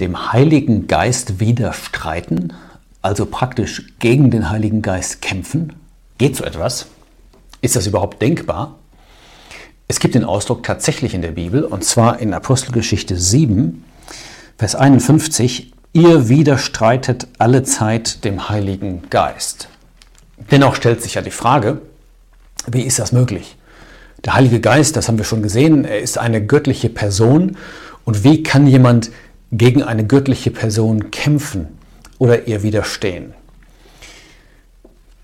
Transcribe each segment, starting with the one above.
dem Heiligen Geist widerstreiten, also praktisch gegen den Heiligen Geist kämpfen? Geht so etwas? Ist das überhaupt denkbar? Es gibt den Ausdruck tatsächlich in der Bibel, und zwar in Apostelgeschichte 7, Vers 51, ihr widerstreitet alle Zeit dem Heiligen Geist. Dennoch stellt sich ja die Frage, wie ist das möglich? Der Heilige Geist, das haben wir schon gesehen, er ist eine göttliche Person. Und wie kann jemand gegen eine göttliche Person kämpfen oder ihr widerstehen?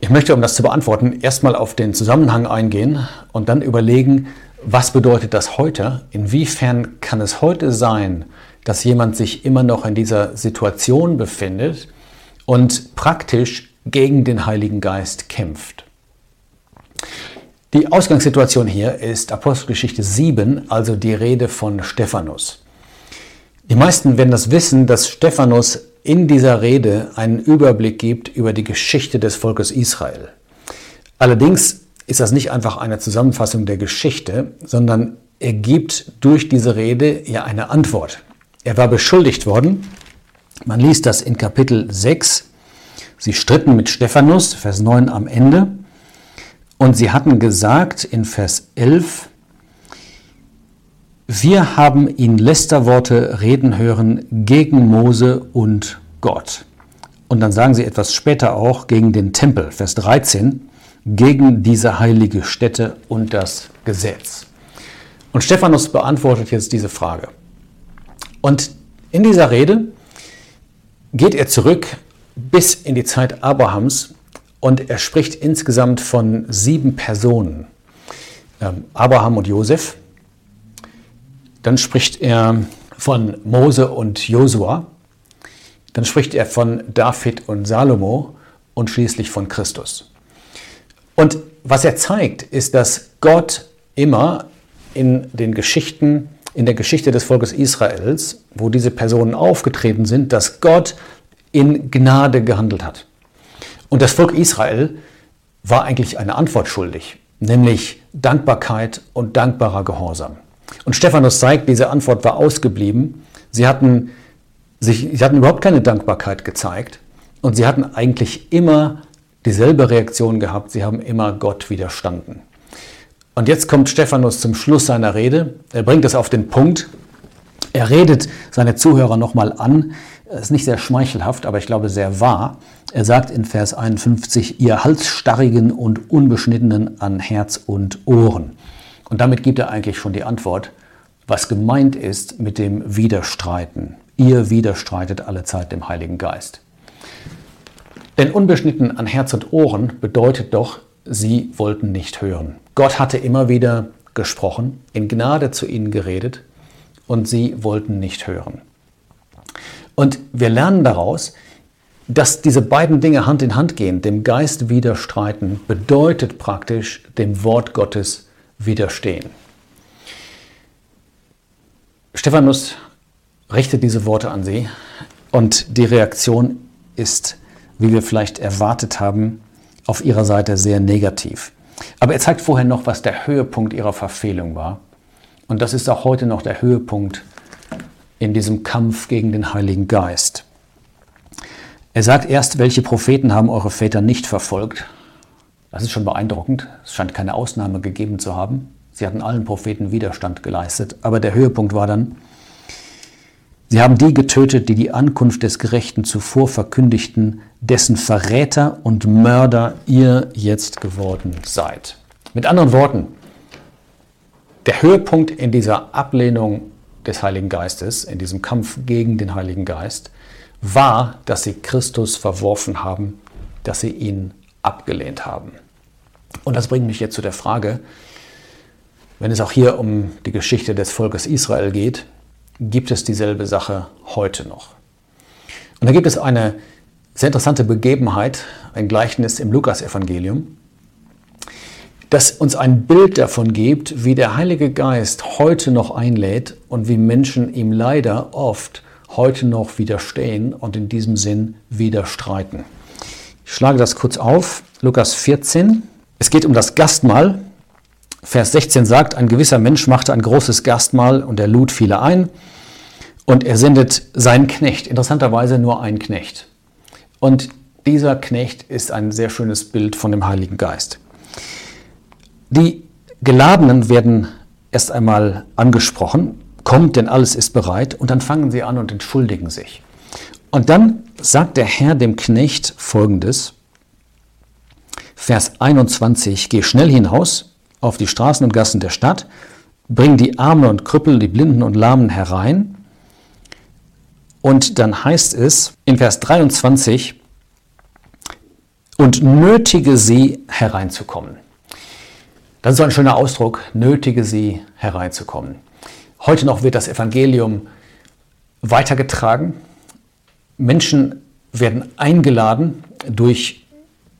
Ich möchte, um das zu beantworten, erstmal auf den Zusammenhang eingehen und dann überlegen, was bedeutet das heute? Inwiefern kann es heute sein, dass jemand sich immer noch in dieser Situation befindet und praktisch gegen den Heiligen Geist kämpft? Die Ausgangssituation hier ist Apostelgeschichte 7, also die Rede von Stephanus. Die meisten werden das wissen, dass Stephanus in dieser Rede einen Überblick gibt über die Geschichte des Volkes Israel. Allerdings ist das nicht einfach eine Zusammenfassung der Geschichte, sondern er gibt durch diese Rede ja eine Antwort. Er war beschuldigt worden. Man liest das in Kapitel 6. Sie stritten mit Stephanus, Vers 9 am Ende. Und sie hatten gesagt in Vers 11, wir haben ihn Lästerworte reden hören gegen Mose und Gott. Und dann sagen sie etwas später auch gegen den Tempel, Vers 13, gegen diese heilige Stätte und das Gesetz. Und Stephanus beantwortet jetzt diese Frage. Und in dieser Rede geht er zurück bis in die Zeit Abrahams und er spricht insgesamt von sieben Personen. Ähm, Abraham und Josef, dann spricht er von Mose und Josua. Dann spricht er von David und Salomo und schließlich von Christus. Und was er zeigt, ist, dass Gott immer in den Geschichten, in der Geschichte des Volkes Israels, wo diese Personen aufgetreten sind, dass Gott in Gnade gehandelt hat. Und das Volk Israel war eigentlich eine Antwort schuldig, nämlich Dankbarkeit und dankbarer Gehorsam. Und Stephanus zeigt, diese Antwort war ausgeblieben. Sie hatten, sich, sie hatten überhaupt keine Dankbarkeit gezeigt und sie hatten eigentlich immer dieselbe Reaktion gehabt. Sie haben immer Gott widerstanden. Und jetzt kommt Stephanus zum Schluss seiner Rede. Er bringt es auf den Punkt. Er redet seine Zuhörer nochmal an. Das ist nicht sehr schmeichelhaft, aber ich glaube sehr wahr. Er sagt in Vers 51, ihr Halsstarrigen und Unbeschnittenen an Herz und Ohren. Und damit gibt er eigentlich schon die Antwort, was gemeint ist mit dem Widerstreiten. Ihr widerstreitet alle Zeit dem Heiligen Geist. Denn unbeschnitten an Herz und Ohren bedeutet doch, sie wollten nicht hören. Gott hatte immer wieder gesprochen, in Gnade zu ihnen geredet und sie wollten nicht hören. Und wir lernen daraus, dass diese beiden Dinge Hand in Hand gehen, dem Geist widerstreiten, bedeutet praktisch dem Wort Gottes widerstehen. Stephanus richtet diese Worte an sie und die Reaktion ist, wie wir vielleicht erwartet haben, auf ihrer Seite sehr negativ. Aber er zeigt vorher noch, was der Höhepunkt ihrer Verfehlung war. Und das ist auch heute noch der Höhepunkt in diesem Kampf gegen den Heiligen Geist. Er sagt erst, welche Propheten haben eure Väter nicht verfolgt. Das ist schon beeindruckend. Es scheint keine Ausnahme gegeben zu haben. Sie hatten allen Propheten Widerstand geleistet. Aber der Höhepunkt war dann, sie haben die getötet, die die Ankunft des Gerechten zuvor verkündigten, dessen Verräter und Mörder ihr jetzt geworden seid. Mit anderen Worten, der Höhepunkt in dieser Ablehnung des Heiligen Geistes, in diesem Kampf gegen den Heiligen Geist, war, dass sie Christus verworfen haben, dass sie ihn abgelehnt haben. Und das bringt mich jetzt zu der Frage, wenn es auch hier um die Geschichte des Volkes Israel geht, gibt es dieselbe Sache heute noch. Und da gibt es eine sehr interessante Begebenheit, ein Gleichnis im Lukasevangelium, das uns ein Bild davon gibt, wie der Heilige Geist heute noch einlädt und wie Menschen ihm leider oft heute noch widerstehen und in diesem Sinn widerstreiten. Ich schlage das kurz auf. Lukas 14. Es geht um das Gastmahl. Vers 16 sagt, ein gewisser Mensch machte ein großes Gastmahl und er lud viele ein. Und er sendet seinen Knecht, interessanterweise nur einen Knecht. Und dieser Knecht ist ein sehr schönes Bild von dem Heiligen Geist. Die Geladenen werden erst einmal angesprochen, kommt, denn alles ist bereit, und dann fangen sie an und entschuldigen sich. Und dann sagt der Herr dem Knecht folgendes, Vers 21, geh schnell hinaus auf die Straßen und Gassen der Stadt, bring die Armen und Krüppel, die Blinden und Lahmen herein. Und dann heißt es in Vers 23, und nötige sie hereinzukommen. Das ist so ein schöner Ausdruck, nötige sie hereinzukommen. Heute noch wird das Evangelium weitergetragen. Menschen werden eingeladen durch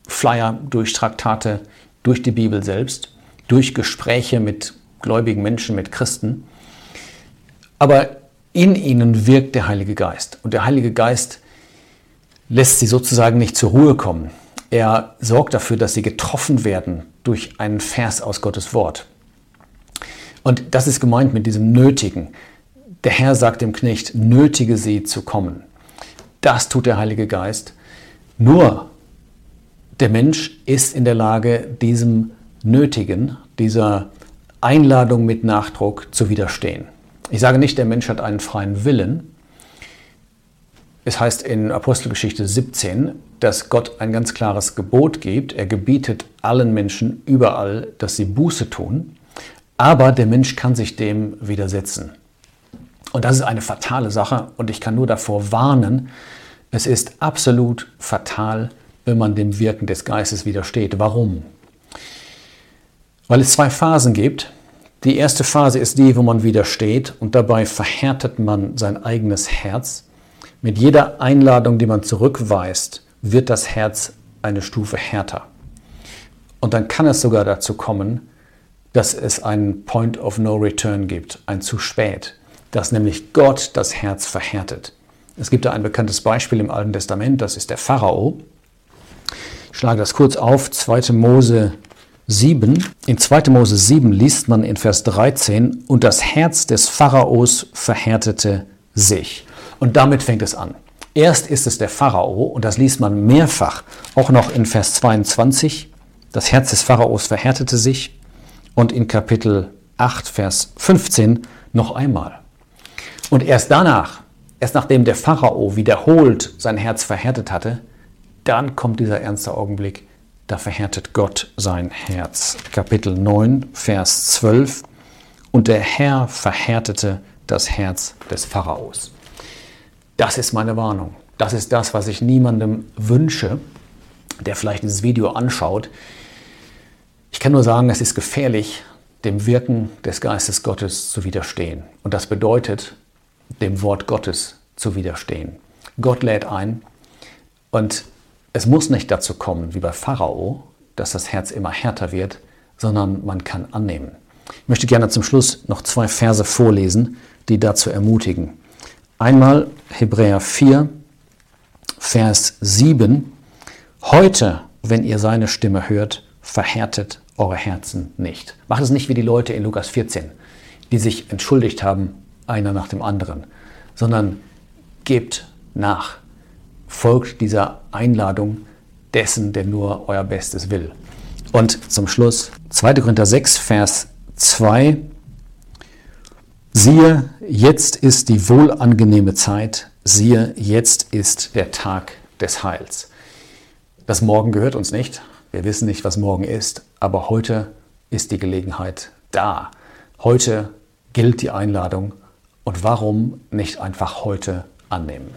Flyer, durch Traktate, durch die Bibel selbst, durch Gespräche mit gläubigen Menschen, mit Christen. Aber in ihnen wirkt der Heilige Geist. Und der Heilige Geist lässt sie sozusagen nicht zur Ruhe kommen. Er sorgt dafür, dass sie getroffen werden durch einen Vers aus Gottes Wort. Und das ist gemeint mit diesem Nötigen. Der Herr sagt dem Knecht, nötige sie zu kommen. Das tut der Heilige Geist. Nur der Mensch ist in der Lage, diesem Nötigen, dieser Einladung mit Nachdruck zu widerstehen. Ich sage nicht, der Mensch hat einen freien Willen, es heißt in Apostelgeschichte 17, dass Gott ein ganz klares Gebot gibt. Er gebietet allen Menschen überall, dass sie Buße tun. Aber der Mensch kann sich dem widersetzen. Und das ist eine fatale Sache und ich kann nur davor warnen, es ist absolut fatal, wenn man dem Wirken des Geistes widersteht. Warum? Weil es zwei Phasen gibt. Die erste Phase ist die, wo man widersteht und dabei verhärtet man sein eigenes Herz mit jeder Einladung, die man zurückweist, wird das Herz eine Stufe härter. Und dann kann es sogar dazu kommen, dass es einen Point of No Return gibt, ein zu spät, dass nämlich Gott das Herz verhärtet. Es gibt da ein bekanntes Beispiel im Alten Testament, das ist der Pharao. Schlage das kurz auf, 2. Mose 7. In 2. Mose 7 liest man in Vers 13, und das Herz des Pharaos verhärtete sich. Und damit fängt es an. Erst ist es der Pharao, und das liest man mehrfach, auch noch in Vers 22. Das Herz des Pharaos verhärtete sich. Und in Kapitel 8, Vers 15 noch einmal. Und erst danach, erst nachdem der Pharao wiederholt sein Herz verhärtet hatte, dann kommt dieser ernste Augenblick, da verhärtet Gott sein Herz. Kapitel 9, Vers 12. Und der Herr verhärtete das Herz des Pharaos. Das ist meine Warnung. Das ist das, was ich niemandem wünsche, der vielleicht dieses Video anschaut. Ich kann nur sagen, es ist gefährlich, dem Wirken des Geistes Gottes zu widerstehen. Und das bedeutet, dem Wort Gottes zu widerstehen. Gott lädt ein und es muss nicht dazu kommen, wie bei Pharao, dass das Herz immer härter wird, sondern man kann annehmen. Ich möchte gerne zum Schluss noch zwei Verse vorlesen, die dazu ermutigen. Einmal Hebräer 4, Vers 7. Heute, wenn ihr seine Stimme hört, verhärtet eure Herzen nicht. Macht es nicht wie die Leute in Lukas 14, die sich entschuldigt haben, einer nach dem anderen, sondern gebt nach, folgt dieser Einladung dessen, der nur euer Bestes will. Und zum Schluss 2. Korinther 6, Vers 2 Siehe, jetzt ist die wohlangenehme Zeit, siehe, jetzt ist der Tag des Heils. Das Morgen gehört uns nicht, wir wissen nicht, was morgen ist, aber heute ist die Gelegenheit da. Heute gilt die Einladung und warum nicht einfach heute annehmen?